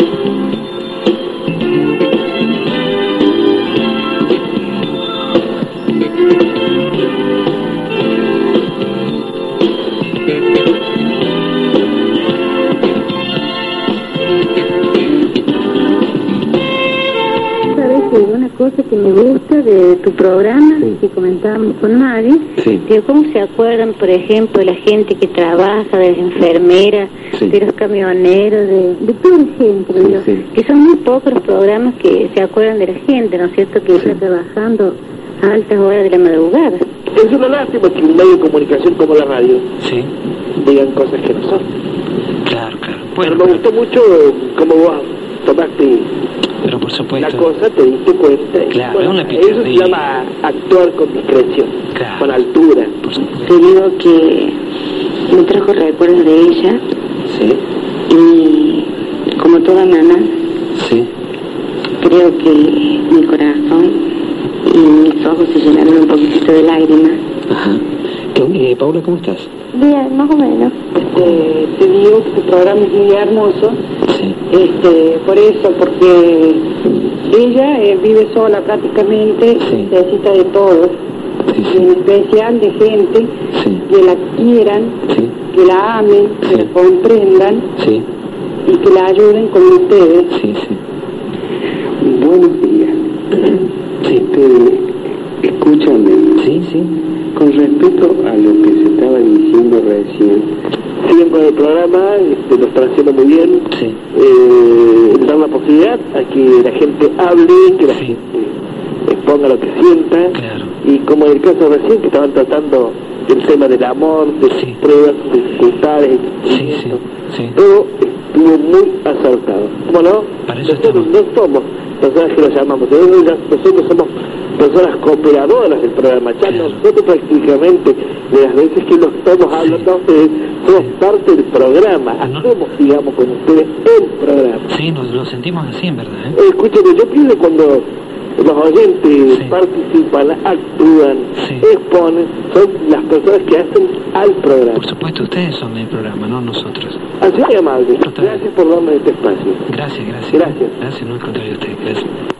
thank you que una cosa que me gusta de tu programa, que comentábamos con Mari, Sí. que cómo se acuerdan, por ejemplo, de la gente que trabaja, de las enfermeras, Sí. de los camioneros, de, de toda la gente, Sí, digo, sí. que son muy pocos los programas que se acuerdan de la gente, ¿no es cierto?, que está trabajando a altas horas de la madrugada. Es una lástima que un medio de comunicación como la radio Sí, digan cosas que no son. claro, claro. Pero Bueno, me gustó mucho cómo vos tomaste pero por la cosa, te diste cuenta. Claro, bueno, es una eso se llama actuar con discreción, Claro. con altura. Por supuesto. Te digo que me trajo recuerdos de ella Sí, y como toda mamá, sí. creo que mi corazón y mis ojos se llenaron un poquitito de lágrimas. Ajá. ¿Qué, eh, Paula, ¿cómo estás? Bien, más o menos. Este, que tu programa es muy hermoso, este, por eso, porque ella eh, vive sola prácticamente, Sí. necesita de todo, sí, en especial de gente Sí, que la quieran, sí, que la amen, que la comprendan sí, y que la ayuden como ustedes. sí, sí. Buenos días. Este, escúchame, Sí, sí. con respecto a lo que se estaba diciendo recién. Siguen con el programa, este, lo están haciendo muy bien. Sí. Eh, dar la posibilidad a que la gente hable, que la Sí. gente exponga lo que sienta. Claro. Y como en el caso recién que estaban tratando el tema del amor, de Sí. pruebas, de dificultades, todo estuvo muy acertado. ¿Cómo no? Para eso nosotros estamos. no somos personas que lo llamamos, nosotros somos personas cooperadoras del programa. Ya nosotros prácticamente, de las veces que nos estamos hablando a ustedes, somos parte del programa. No. Hacemos, digamos, con ustedes el programa. Sí, nos lo sentimos así, en verdad, ¿eh? Eh, Escúcheme, yo pienso cuando los oyentes Sí. participan, actúan, Sí. exponen, son las personas que hacen al programa. Por supuesto, ustedes son el programa, no nosotros. Así de amable. Total. Gracias por darme este espacio. Gracias, gracias. Gracias. Gracias, no al contrario a usted. Gracias.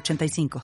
906985.